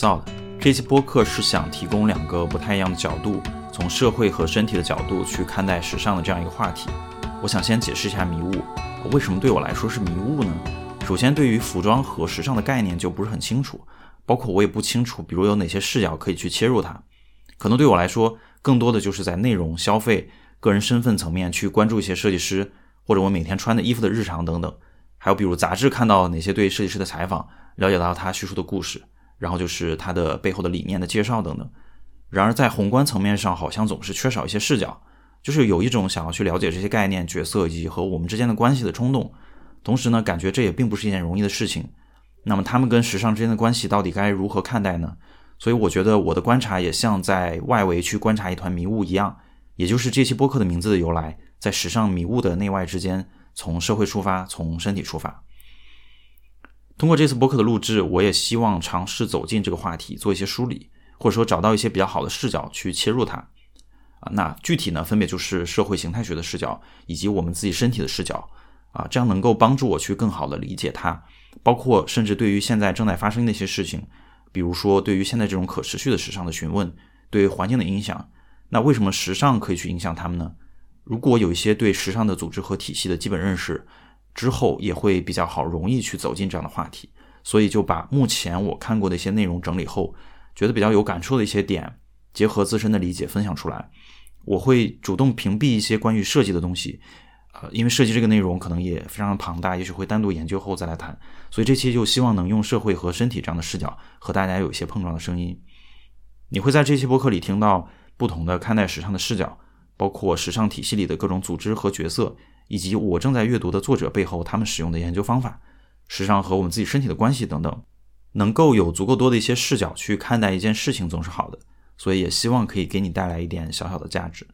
造的。这期播客是想提供两个不太一样的角度，从社会和身体的角度去看待时尚的这样一个话题。我想先解释一下迷雾，为什么对我来说是迷雾呢？首先，对于服装和时尚的概念就不是很清楚，包括我也不清楚，比如有哪些视角可以去切入它。可能对我来说，更多的就是在内容、消费、个人身份层面去关注一些设计师，或者我每天穿的衣服的日常等等。还有比如杂志看到哪些对设计师的采访，了解到他叙述的故事。然后就是它的背后的理念的介绍等等。然而在宏观层面上，好像总是缺少一些视角，就是有一种想要去了解这些概念、角色以及和我们之间的关系的冲动。同时呢，感觉这也并不是一件容易的事情。那么他们跟时尚之间的关系到底该如何看待呢？所以我觉得我的观察也像在外围去观察一团迷雾一样，也就是这期播客的名字的由来，在时尚迷雾的内外之间，从社会出发，从身体出发。通过这次播客的录制，我也希望尝试走进这个话题，做一些梳理，或者说找到一些比较好的视角去切入它。啊，那具体呢，分别就是社会形态学的视角，以及我们自己身体的视角。啊，这样能够帮助我去更好的理解它，包括甚至对于现在正在发生的一些事情，比如说对于现在这种可持续的时尚的询问，对于环境的影响，那为什么时尚可以去影响他们呢？如果有一些对时尚的组织和体系的基本认识。之后也会比较好，容易去走进这样的话题，所以就把目前我看过的一些内容整理后，觉得比较有感触的一些点，结合自身的理解分享出来。我会主动屏蔽一些关于设计的东西，呃，因为设计这个内容可能也非常的庞大，也许会单独研究后再来谈。所以这期就希望能用社会和身体这样的视角和大家有一些碰撞的声音。你会在这期播客里听到不同的看待时尚的视角，包括时尚体系里的各种组织和角色。以及我正在阅读的作者背后，他们使用的研究方法，时尚和我们自己身体的关系等等，能够有足够多的一些视角去看待一件事情，总是好的。所以也希望可以给你带来一点小小的价值。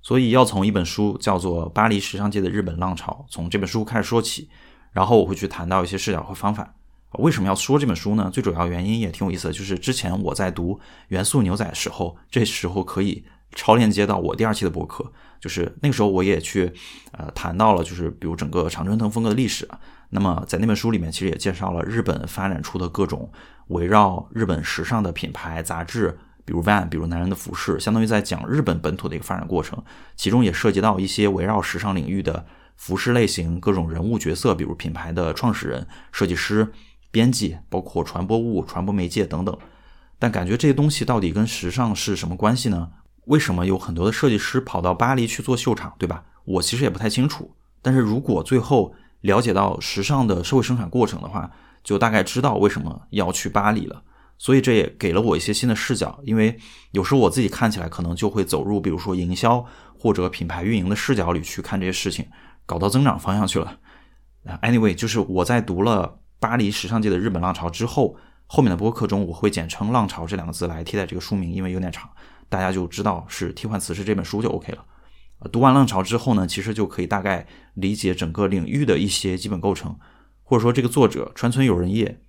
所以要从一本书叫做《巴黎时尚界的日本浪潮》，从这本书开始说起，然后我会去谈到一些视角和方法。为什么要说这本书呢？最主要原因也挺有意思的，就是之前我在读《元素牛仔》的时候，这时候可以超链接到我第二期的博客。就是那个时候，我也去，呃，谈到了，就是比如整个常春藤风格的历史。那么在那本书里面，其实也介绍了日本发展出的各种围绕日本时尚的品牌杂志，比如 Van，比如男人的服饰，相当于在讲日本本土的一个发展过程。其中也涉及到一些围绕时尚领域的服饰类型、各种人物角色，比如品牌的创始人、设计师、编辑，包括传播物、传播媒介等等。但感觉这些东西到底跟时尚是什么关系呢？为什么有很多的设计师跑到巴黎去做秀场，对吧？我其实也不太清楚。但是如果最后了解到时尚的社会生产过程的话，就大概知道为什么要去巴黎了。所以这也给了我一些新的视角，因为有时候我自己看起来可能就会走入比如说营销或者品牌运营的视角里去看这些事情，搞到增长方向去了。Anyway，就是我在读了巴黎时尚界的日本浪潮之后，后面的播客中我会简称“浪潮”这两个字来替代这个书名，因为有点长。大家就知道是替换词是这本书就 OK 了。读完浪潮之后呢，其实就可以大概理解整个领域的一些基本构成，或者说这个作者川村友人业，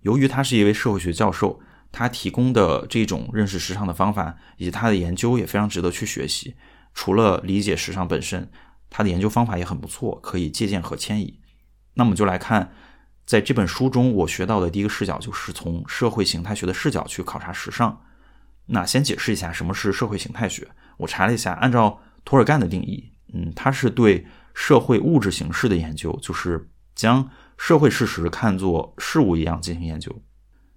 由于他是一位社会学教授，他提供的这种认识时尚的方法以及他的研究也非常值得去学习。除了理解时尚本身，他的研究方法也很不错，可以借鉴和迁移。那么就来看，在这本书中我学到的第一个视角，就是从社会形态学的视角去考察时尚。那先解释一下什么是社会形态学。我查了一下，按照托尔干的定义，嗯，它是对社会物质形式的研究，就是将社会事实看作事物一样进行研究。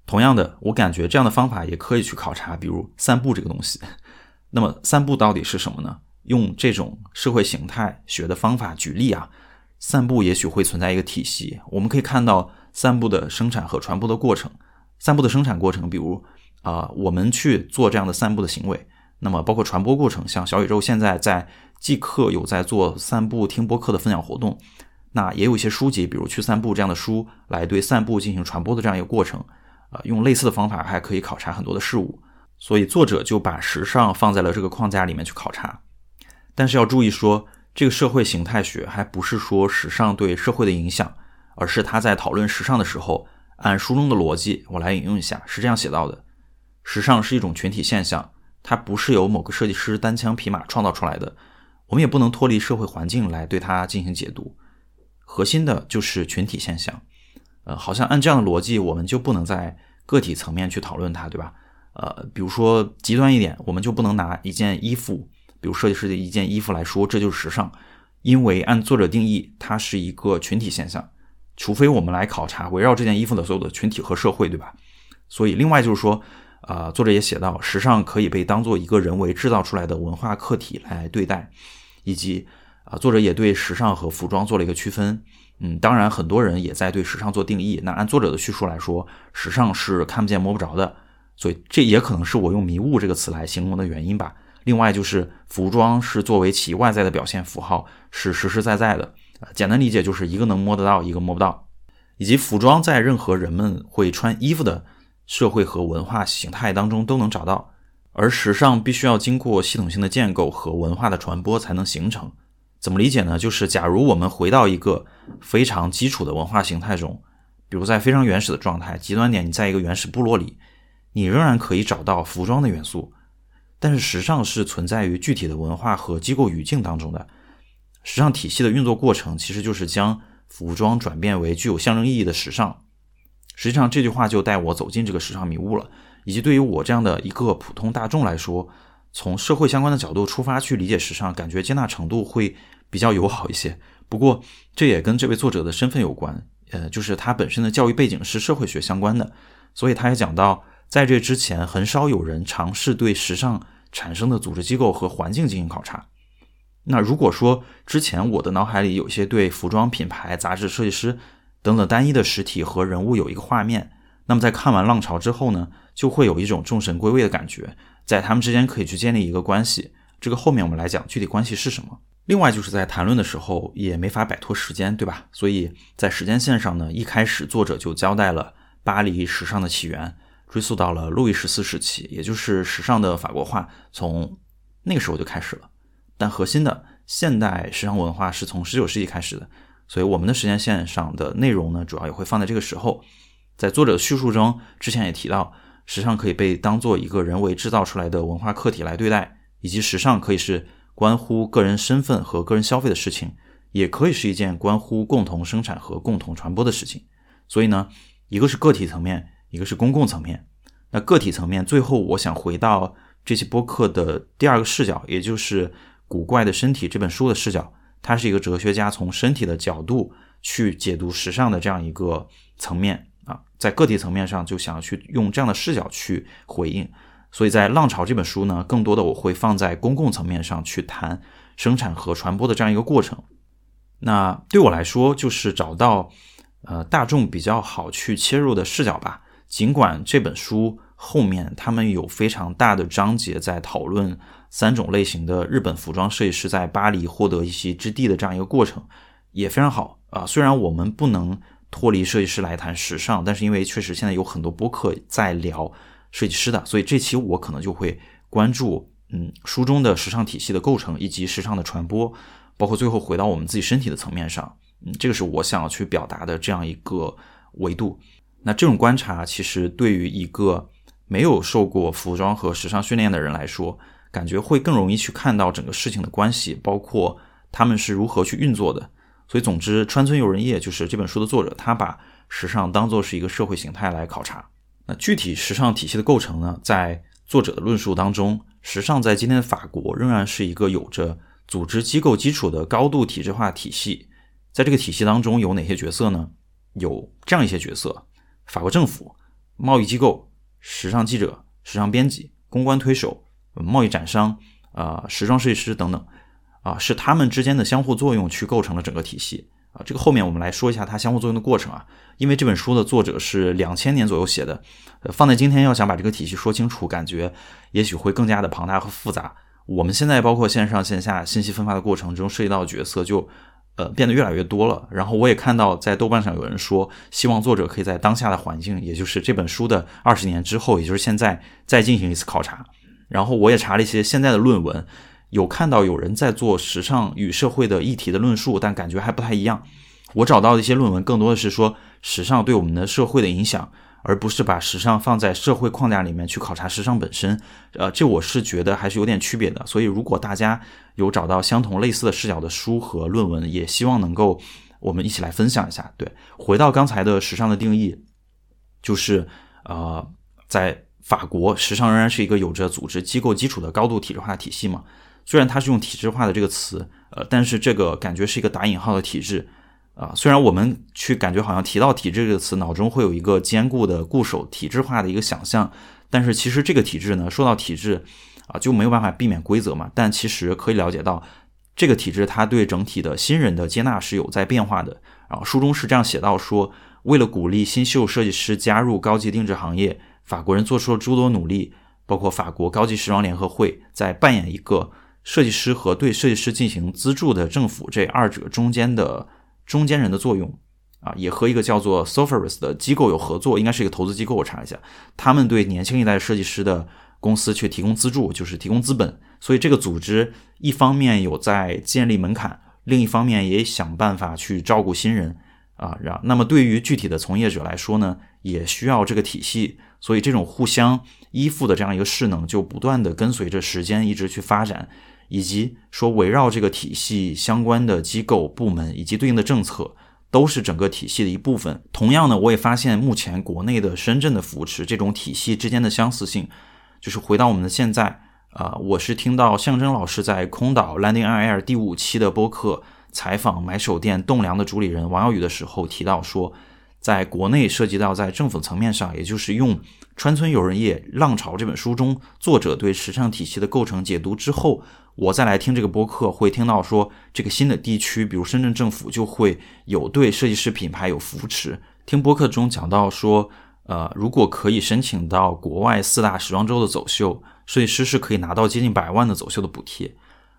同样的，我感觉这样的方法也可以去考察，比如散步这个东西。那么散步到底是什么呢？用这种社会形态学的方法举例啊，散步也许会存在一个体系。我们可以看到散步的生产和传播的过程。散步的生产过程，比如。啊，我们去做这样的散步的行为，那么包括传播过程，像小宇宙现在在即刻有在做散步听播客的分享活动，那也有一些书籍，比如去散步这样的书，来对散步进行传播的这样一个过程，啊，用类似的方法还可以考察很多的事物，所以作者就把时尚放在了这个框架里面去考察，但是要注意说，这个社会形态学还不是说时尚对社会的影响，而是他在讨论时尚的时候，按书中的逻辑，我来引用一下，是这样写到的。时尚是一种群体现象，它不是由某个设计师单枪匹马创造出来的。我们也不能脱离社会环境来对它进行解读。核心的就是群体现象。呃，好像按这样的逻辑，我们就不能在个体层面去讨论它，对吧？呃，比如说极端一点，我们就不能拿一件衣服，比如设计师的一件衣服来说，这就是时尚，因为按作者定义，它是一个群体现象，除非我们来考察围绕这件衣服的所有的群体和社会，对吧？所以，另外就是说，呃，作者也写到，时尚可以被当做一个人为制造出来的文化客体来对待，以及啊，作者也对时尚和服装做了一个区分。嗯，当然，很多人也在对时尚做定义。那按作者的叙述来说，时尚是看不见摸不着的，所以这也可能是我用“迷雾”这个词来形容的原因吧。另外，就是服装是作为其外在的表现符号，是实实在在的。简单理解就是一个能摸得到，一个摸不到，以及服装在任何人们会穿衣服的。社会和文化形态当中都能找到，而时尚必须要经过系统性的建构和文化的传播才能形成。怎么理解呢？就是假如我们回到一个非常基础的文化形态中，比如在非常原始的状态，极端点，你在一个原始部落里，你仍然可以找到服装的元素，但是时尚是存在于具体的文化和机构语境当中的。时尚体系的运作过程其实就是将服装转变为具有象征意义的时尚。实际上，这句话就带我走进这个时尚迷雾了。以及对于我这样的一个普通大众来说，从社会相关的角度出发去理解时尚，感觉接纳程度会比较友好一些。不过，这也跟这位作者的身份有关，呃，就是他本身的教育背景是社会学相关的，所以他也讲到，在这之前，很少有人尝试对时尚产生的组织机构和环境进行考察。那如果说之前我的脑海里有些对服装品牌、杂志、设计师。等等，单一的实体和人物有一个画面，那么在看完《浪潮》之后呢，就会有一种众神归位的感觉，在他们之间可以去建立一个关系。这个后面我们来讲具体关系是什么。另外就是在谈论的时候也没法摆脱时间，对吧？所以在时间线上呢，一开始作者就交代了巴黎时尚的起源，追溯到了路易十四时期，也就是时尚的法国化从那个时候就开始了。但核心的现代时尚文化是从19世纪开始的。所以我们的时间线上的内容呢，主要也会放在这个时候。在作者的叙述中，之前也提到，时尚可以被当做一个人为制造出来的文化客体来对待，以及时尚可以是关乎个人身份和个人消费的事情，也可以是一件关乎共同生产和共同传播的事情。所以呢，一个是个体层面，一个是公共层面。那个体层面，最后我想回到这期播客的第二个视角，也就是《古怪的身体》这本书的视角。他是一个哲学家，从身体的角度去解读时尚的这样一个层面啊，在个体层面上就想要去用这样的视角去回应，所以在《浪潮》这本书呢，更多的我会放在公共层面上去谈生产和传播的这样一个过程。那对我来说，就是找到呃大众比较好去切入的视角吧。尽管这本书后面他们有非常大的章节在讨论。三种类型的日本服装设计师在巴黎获得一席之地的这样一个过程也非常好啊。虽然我们不能脱离设计师来谈时尚，但是因为确实现在有很多播客在聊设计师的，所以这期我可能就会关注嗯书中的时尚体系的构成以及时尚的传播，包括最后回到我们自己身体的层面上。嗯，这个是我想要去表达的这样一个维度。那这种观察其实对于一个没有受过服装和时尚训练的人来说。感觉会更容易去看到整个事情的关系，包括他们是如何去运作的。所以，总之，川村游人叶就是这本书的作者，他把时尚当做是一个社会形态来考察。那具体时尚体系的构成呢？在作者的论述当中，时尚在今天的法国仍然是一个有着组织机构基础的高度体制化体系。在这个体系当中，有哪些角色呢？有这样一些角色：法国政府、贸易机构、时尚记者、时尚编辑、公关推手。贸易展商、啊，时装设计师等等，啊，是他们之间的相互作用去构成了整个体系啊。这个后面我们来说一下它相互作用的过程啊。因为这本书的作者是两千年左右写的，呃，放在今天要想把这个体系说清楚，感觉也许会更加的庞大和复杂。我们现在包括线上线下信息分发的过程中涉及到角色就呃变得越来越多了。然后我也看到在豆瓣上有人说，希望作者可以在当下的环境，也就是这本书的二十年之后，也就是现在再进行一次考察。然后我也查了一些现在的论文，有看到有人在做时尚与社会的议题的论述，但感觉还不太一样。我找到的一些论文更多的是说时尚对我们的社会的影响，而不是把时尚放在社会框架里面去考察时尚本身。呃，这我是觉得还是有点区别的。所以如果大家有找到相同类似的视角的书和论文，也希望能够我们一起来分享一下。对，回到刚才的时尚的定义，就是呃，在法国，时尚仍然是一个有着组织机构基础的高度体制化体系嘛。虽然它是用体制化的这个词，呃，但是这个感觉是一个打引号的体制啊。虽然我们去感觉好像提到体制这个词，脑中会有一个坚固的固守体制化的一个想象，但是其实这个体制呢，说到体制啊，就没有办法避免规则嘛。但其实可以了解到，这个体制它对整体的新人的接纳是有在变化的。然后书中是这样写到说，为了鼓励新秀设计师加入高级定制行业，法国人做出了诸多努力，包括法国高级时装联合会在扮演一个。设计师和对设计师进行资助的政府这二者中间的中间人的作用啊，也和一个叫做 Sophros 的机构有合作，应该是一个投资机构。我查一下，他们对年轻一代设计师的公司去提供资助，就是提供资本。所以这个组织一方面有在建立门槛，另一方面也想办法去照顾新人啊。然那么对于具体的从业者来说呢，也需要这个体系。所以这种互相依附的这样一个势能，就不断的跟随着时间一直去发展。以及说围绕这个体系相关的机构部门以及对应的政策，都是整个体系的一部分。同样呢，我也发现目前国内的深圳的扶持这种体系之间的相似性，就是回到我们的现在啊，我是听到象征老师在空岛 Landing Air 第五期的播客采访买手店栋梁的主理人王耀宇的时候提到说，在国内涉及到在政府层面上，也就是用。川村友人业浪潮这本书中，作者对时尚体系的构成解读之后，我再来听这个播客，会听到说这个新的地区，比如深圳政府就会有对设计师品牌有扶持。听播客中讲到说，呃，如果可以申请到国外四大时装周的走秀，设计师是可以拿到接近百万的走秀的补贴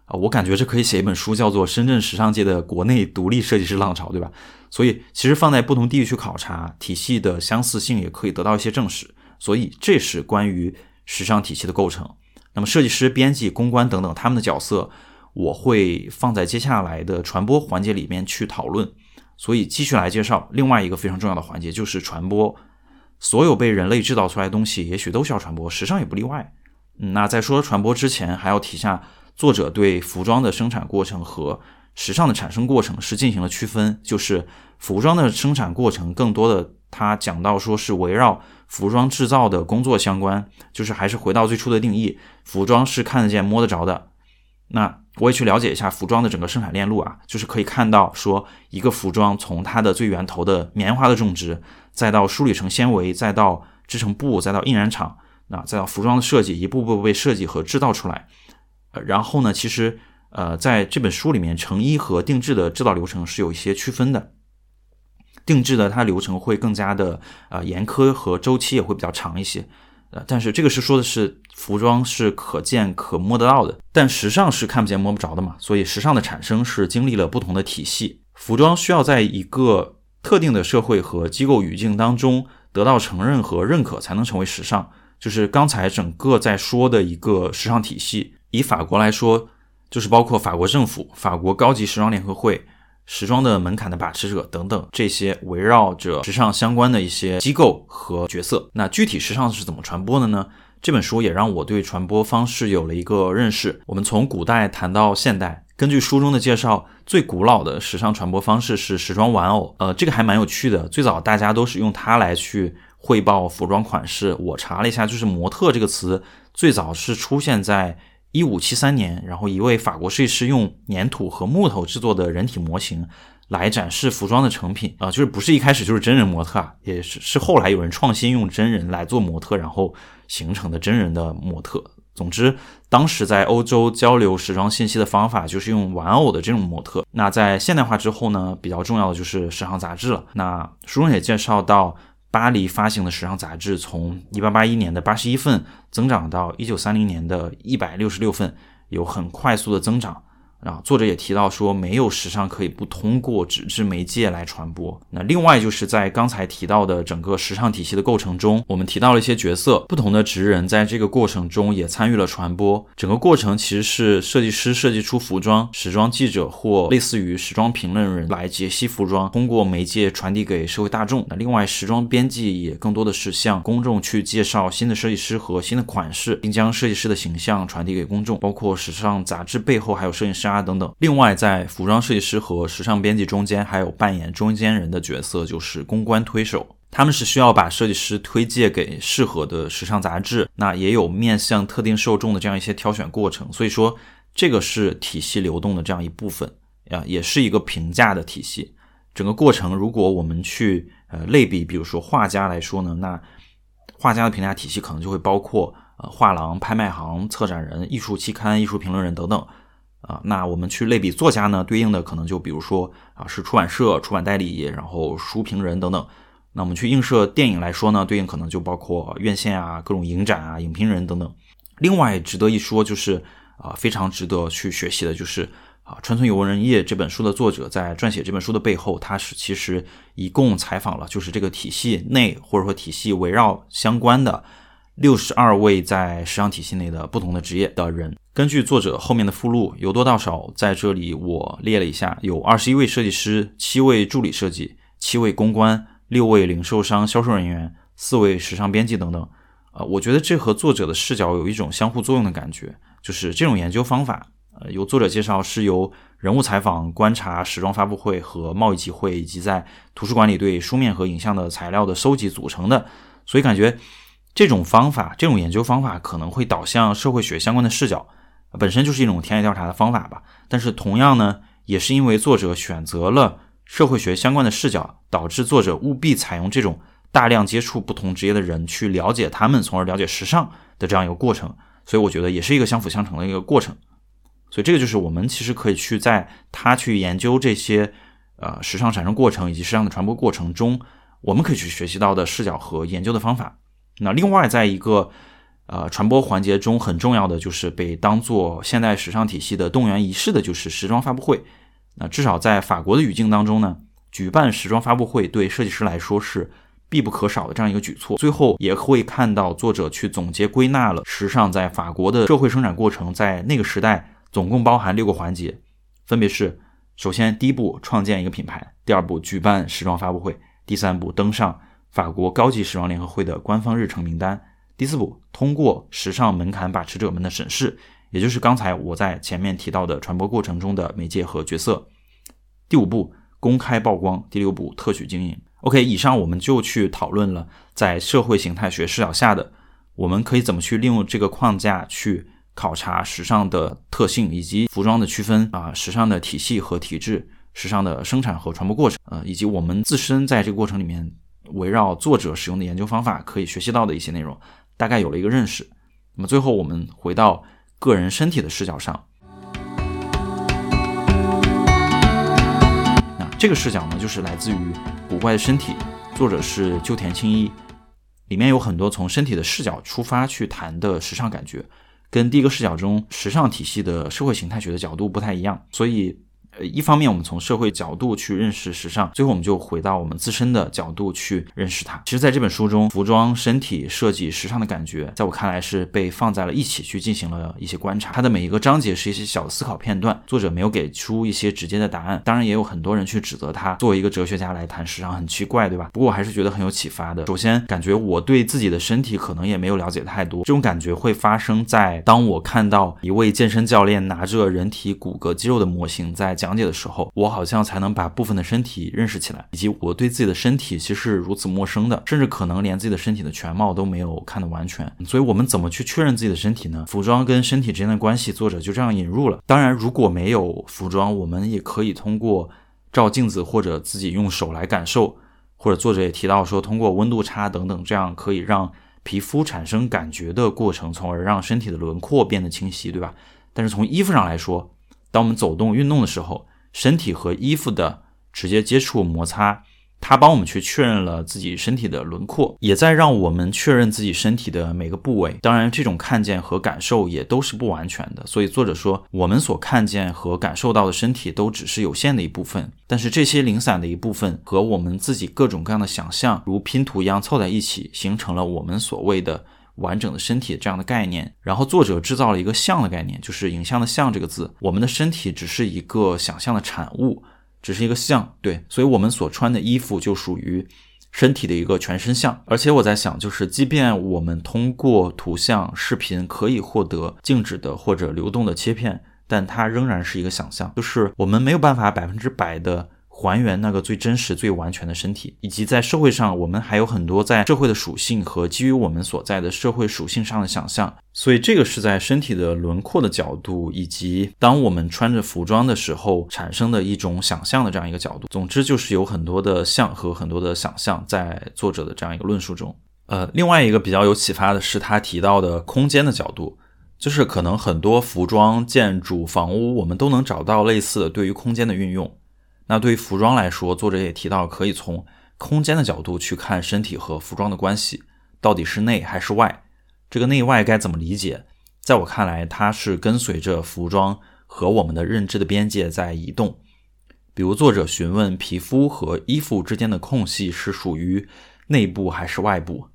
啊。我感觉这可以写一本书，叫做《深圳时尚界的国内独立设计师浪潮》，对吧？所以其实放在不同地域去考察体系的相似性，也可以得到一些证实。所以这是关于时尚体系的构成。那么设计师、编辑、公关等等他们的角色，我会放在接下来的传播环节里面去讨论。所以继续来介绍另外一个非常重要的环节，就是传播。所有被人类制造出来的东西，也许都需要传播，时尚也不例外。那在说传播之前，还要提下作者对服装的生产过程和时尚的产生过程是进行了区分，就是服装的生产过程更多的。他讲到说是围绕服装制造的工作相关，就是还是回到最初的定义，服装是看得见摸得着的。那我也去了解一下服装的整个生产链路啊，就是可以看到说一个服装从它的最源头的棉花的种植，再到梳理成纤维，再到织成布，再到印染厂，那再到服装的设计，一步步被设计和制造出来。呃，然后呢，其实呃在这本书里面，成衣和定制的制造流程是有一些区分的。定制的它流程会更加的呃严苛和周期也会比较长一些，呃，但是这个是说的是服装是可见可摸得到的，但时尚是看不见摸不着的嘛，所以时尚的产生是经历了不同的体系，服装需要在一个特定的社会和机构语境当中得到承认和认可才能成为时尚，就是刚才整个在说的一个时尚体系，以法国来说，就是包括法国政府、法国高级时装联合会。时装的门槛的把持者等等，这些围绕着时尚相关的一些机构和角色。那具体时尚是怎么传播的呢？这本书也让我对传播方式有了一个认识。我们从古代谈到现代，根据书中的介绍，最古老的时尚传播方式是时装玩偶。呃，这个还蛮有趣的。最早大家都是用它来去汇报服装款式。我查了一下，就是模特这个词最早是出现在。一五七三年，然后一位法国设计师用粘土和木头制作的人体模型来展示服装的成品啊，就是不是一开始就是真人模特啊，也是是后来有人创新用真人来做模特，然后形成的真人的模特。总之，当时在欧洲交流时装信息的方法就是用玩偶的这种模特。那在现代化之后呢，比较重要的就是时尚杂志了。那书中也介绍到。巴黎发行的时尚杂志从一八八一年的八十一份增长到一九三零年的一百六十六份，有很快速的增长。啊，作者也提到说，没有时尚可以不通过纸质媒介来传播。那另外就是在刚才提到的整个时尚体系的构成中，我们提到了一些角色，不同的职人在这个过程中也参与了传播。整个过程其实是设计师设计出服装，时装记者或类似于时装评论人来解析服装，通过媒介传递给社会大众。那另外，时装编辑也更多的是向公众去介绍新的设计师和新的款式，并将设计师的形象传递给公众。包括时尚杂志背后还有摄影师。啊等等，另外在服装设计师和时尚编辑中间，还有扮演中间人的角色，就是公关推手。他们是需要把设计师推荐给适合的时尚杂志，那也有面向特定受众的这样一些挑选过程。所以说，这个是体系流动的这样一部分呀，也是一个评价的体系。整个过程，如果我们去呃类比，比如说画家来说呢，那画家的评价体系可能就会包括呃画廊、拍卖行、策展人、艺术期刊、艺术评论人等等。啊，那我们去类比作家呢，对应的可能就比如说啊是出版社、出版代理，然后书评人等等。那我们去映射电影来说呢，对应可能就包括院线啊、各种影展啊、影评人等等。另外值得一说就是啊，非常值得去学习的就是啊，《川村游文人业》这本书的作者在撰写这本书的背后，他是其实一共采访了就是这个体系内或者说体系围绕相关的六十二位在时尚体系内的不同的职业的人。根据作者后面的附录，由多到少在这里我列了一下，有二十一位设计师，七位助理设计，七位公关。六位零售商销售人员，四位时尚编辑等等，呃，我觉得这和作者的视角有一种相互作用的感觉。就是这种研究方法，呃，由作者介绍是由人物采访、观察、时装发布会和贸易集会，以及在图书馆里对书面和影像的材料的搜集组成的。所以感觉这种方法，这种研究方法可能会导向社会学相关的视角，本身就是一种田野调查的方法吧。但是同样呢，也是因为作者选择了。社会学相关的视角，导致作者务必采用这种大量接触不同职业的人去了解他们，从而了解时尚的这样一个过程。所以我觉得也是一个相辅相成的一个过程。所以这个就是我们其实可以去在他去研究这些呃时尚产生过程以及时尚的传播过程中，我们可以去学习到的视角和研究的方法。那另外，在一个呃传播环节中很重要的就是被当做现代时尚体系的动员仪式的，就是时装发布会。那至少在法国的语境当中呢，举办时装发布会对设计师来说是必不可少的这样一个举措。最后也会看到作者去总结归纳了时尚在法国的社会生产过程，在那个时代总共包含六个环节，分别是：首先第一步创建一个品牌，第二步举办时装发布会，第三步登上法国高级时装联合会的官方日程名单，第四步通过时尚门槛把持者们的审视。也就是刚才我在前面提到的传播过程中的媒介和角色。第五步，公开曝光；第六步，特许经营。OK，以上我们就去讨论了在社会形态学视角下的，我们可以怎么去利用这个框架去考察时尚的特性以及服装的区分啊，时尚的体系和体制，时尚的生产和传播过程，呃，以及我们自身在这个过程里面围绕作者使用的研究方法可以学习到的一些内容，大概有了一个认识。那么最后我们回到。个人身体的视角上，那这个视角呢，就是来自于《古怪的身体》，作者是鸠田清一，里面有很多从身体的视角出发去谈的时尚感觉，跟第一个视角中时尚体系的社会形态学的角度不太一样，所以。呃，一方面我们从社会角度去认识时尚，最后我们就回到我们自身的角度去认识它。其实，在这本书中，服装、身体设计、时尚的感觉，在我看来是被放在了一起去进行了一些观察。它的每一个章节是一些小思考片段，作者没有给出一些直接的答案。当然，也有很多人去指责他作为一个哲学家来谈时尚很奇怪，对吧？不过我还是觉得很有启发的。首先，感觉我对自己的身体可能也没有了解太多，这种感觉会发生在当我看到一位健身教练拿着人体骨骼肌肉的模型在。讲解的时候，我好像才能把部分的身体认识起来，以及我对自己的身体其实是如此陌生的，甚至可能连自己的身体的全貌都没有看得完全。所以，我们怎么去确认自己的身体呢？服装跟身体之间的关系，作者就这样引入了。当然，如果没有服装，我们也可以通过照镜子或者自己用手来感受，或者作者也提到说，通过温度差等等，这样可以让皮肤产生感觉的过程，从而让身体的轮廓变得清晰，对吧？但是从衣服上来说，当我们走动运动的时候，身体和衣服的直接接触摩擦，它帮我们去确认了自己身体的轮廓，也在让我们确认自己身体的每个部位。当然，这种看见和感受也都是不完全的。所以作者说，我们所看见和感受到的身体都只是有限的一部分，但是这些零散的一部分和我们自己各种各样的想象，如拼图一样凑在一起，形成了我们所谓的。完整的身体这样的概念，然后作者制造了一个像的概念，就是影像的像这个字。我们的身体只是一个想象的产物，只是一个像，对，所以我们所穿的衣服就属于身体的一个全身像。而且我在想，就是即便我们通过图像、视频可以获得静止的或者流动的切片，但它仍然是一个想象，就是我们没有办法百分之百的。还原那个最真实、最完全的身体，以及在社会上，我们还有很多在社会的属性和基于我们所在的社会属性上的想象。所以，这个是在身体的轮廓的角度，以及当我们穿着服装的时候产生的一种想象的这样一个角度。总之，就是有很多的像和很多的想象在作者的这样一个论述中。呃，另外一个比较有启发的是他提到的空间的角度，就是可能很多服装、建筑、房屋，我们都能找到类似的对于空间的运用。那对于服装来说，作者也提到，可以从空间的角度去看身体和服装的关系，到底是内还是外？这个内外该怎么理解？在我看来，它是跟随着服装和我们的认知的边界在移动。比如，作者询问皮肤和衣服之间的空隙是属于内部还是外部？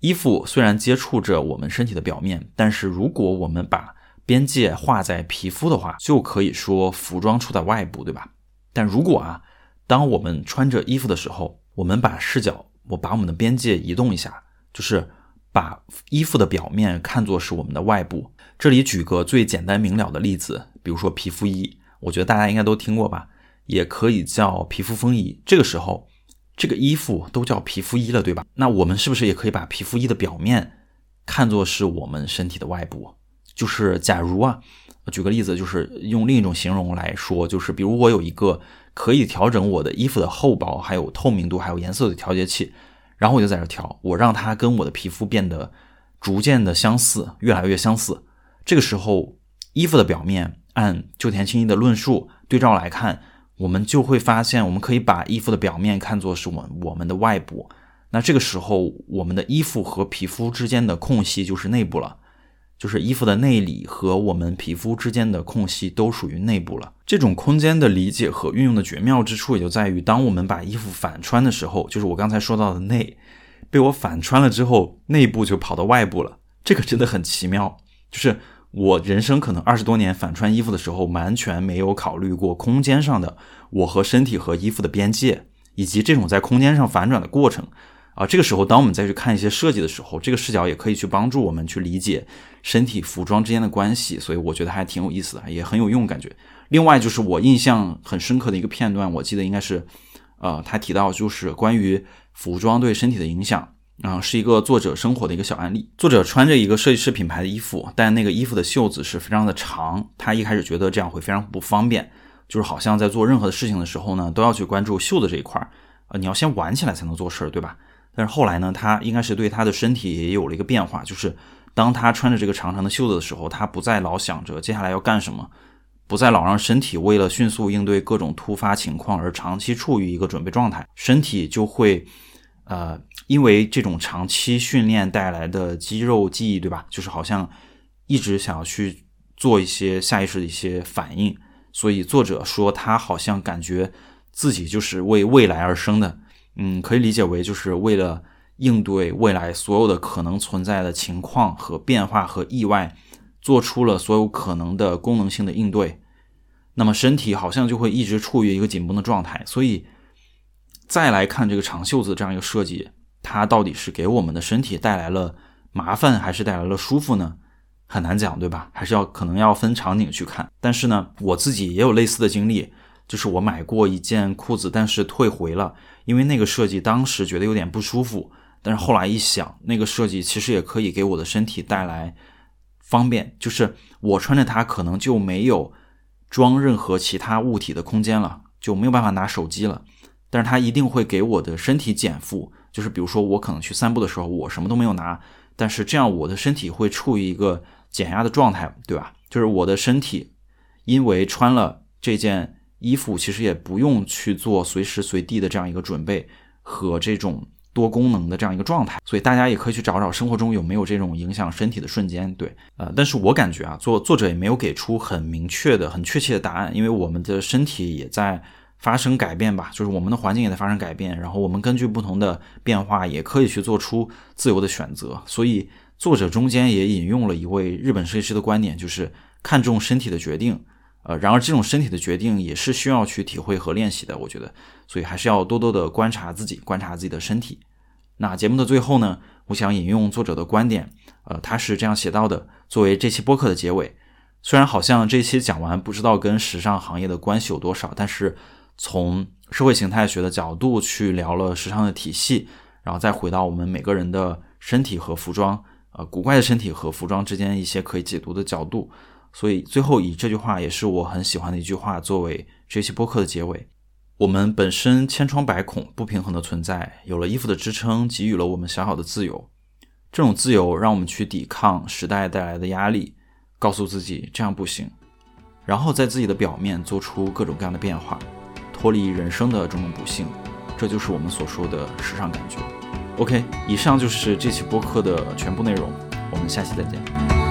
衣服虽然接触着我们身体的表面，但是如果我们把边界画在皮肤的话，就可以说服装处在外部，对吧？但如果啊，当我们穿着衣服的时候，我们把视角，我把我们的边界移动一下，就是把衣服的表面看作是我们的外部。这里举个最简单明了的例子，比如说皮肤衣，我觉得大家应该都听过吧，也可以叫皮肤风衣。这个时候，这个衣服都叫皮肤衣了，对吧？那我们是不是也可以把皮肤衣的表面看作是我们身体的外部？就是假如啊。举个例子，就是用另一种形容来说，就是比如我有一个可以调整我的衣服的厚薄、还有透明度、还有颜色的调节器，然后我就在这调，我让它跟我的皮肤变得逐渐的相似，越来越相似。这个时候，衣服的表面按旧田清一的论述对照来看，我们就会发现，我们可以把衣服的表面看作是我我们的外部。那这个时候，我们的衣服和皮肤之间的空隙就是内部了。就是衣服的内里和我们皮肤之间的空隙都属于内部了。这种空间的理解和运用的绝妙之处，也就在于当我们把衣服反穿的时候，就是我刚才说到的内，被我反穿了之后，内部就跑到外部了。这个真的很奇妙。就是我人生可能二十多年反穿衣服的时候，完全没有考虑过空间上的我和身体和衣服的边界，以及这种在空间上反转的过程。啊，这个时候，当我们再去看一些设计的时候，这个视角也可以去帮助我们去理解身体服装之间的关系，所以我觉得还挺有意思的，也很有用感觉。另外，就是我印象很深刻的一个片段，我记得应该是，呃，他提到就是关于服装对身体的影响，啊，是一个作者生活的一个小案例。作者穿着一个设计师品牌的衣服，但那个衣服的袖子是非常的长，他一开始觉得这样会非常不方便，就是好像在做任何的事情的时候呢，都要去关注袖子这一块儿，呃，你要先挽起来才能做事儿，对吧？但是后来呢，他应该是对他的身体也有了一个变化，就是当他穿着这个长长的袖子的时候，他不再老想着接下来要干什么，不再老让身体为了迅速应对各种突发情况而长期处于一个准备状态，身体就会，呃，因为这种长期训练带来的肌肉记忆，对吧？就是好像一直想要去做一些下意识的一些反应，所以作者说他好像感觉自己就是为未来而生的。嗯，可以理解为就是为了应对未来所有的可能存在的情况和变化和意外，做出了所有可能的功能性的应对。那么身体好像就会一直处于一个紧绷的状态。所以再来看这个长袖子这样一个设计，它到底是给我们的身体带来了麻烦，还是带来了舒服呢？很难讲，对吧？还是要可能要分场景去看。但是呢，我自己也有类似的经历。就是我买过一件裤子，但是退回了，因为那个设计当时觉得有点不舒服。但是后来一想，那个设计其实也可以给我的身体带来方便，就是我穿着它可能就没有装任何其他物体的空间了，就没有办法拿手机了。但是它一定会给我的身体减负，就是比如说我可能去散步的时候，我什么都没有拿，但是这样我的身体会处于一个减压的状态，对吧？就是我的身体因为穿了这件。衣服其实也不用去做随时随地的这样一个准备和这种多功能的这样一个状态，所以大家也可以去找找生活中有没有这种影响身体的瞬间。对，呃，但是我感觉啊，作作者也没有给出很明确的、很确切的答案，因为我们的身体也在发生改变吧，就是我们的环境也在发生改变，然后我们根据不同的变化也可以去做出自由的选择。所以作者中间也引用了一位日本设计师的观点，就是看重身体的决定。呃，然而这种身体的决定也是需要去体会和练习的，我觉得，所以还是要多多的观察自己，观察自己的身体。那节目的最后呢，我想引用作者的观点，呃，他是这样写到的，作为这期播客的结尾。虽然好像这期讲完不知道跟时尚行业的关系有多少，但是从社会形态学的角度去聊了时尚的体系，然后再回到我们每个人的身体和服装，呃，古怪的身体和服装之间一些可以解读的角度。所以最后以这句话也是我很喜欢的一句话作为这期播客的结尾：我们本身千疮百孔、不平衡的存在，有了衣服的支撑，给予了我们小小的自由。这种自由让我们去抵抗时代带来的压力，告诉自己这样不行，然后在自己的表面做出各种各样的变化，脱离人生的种种不幸。这就是我们所说的时尚感觉。OK，以上就是这期播客的全部内容，我们下期再见。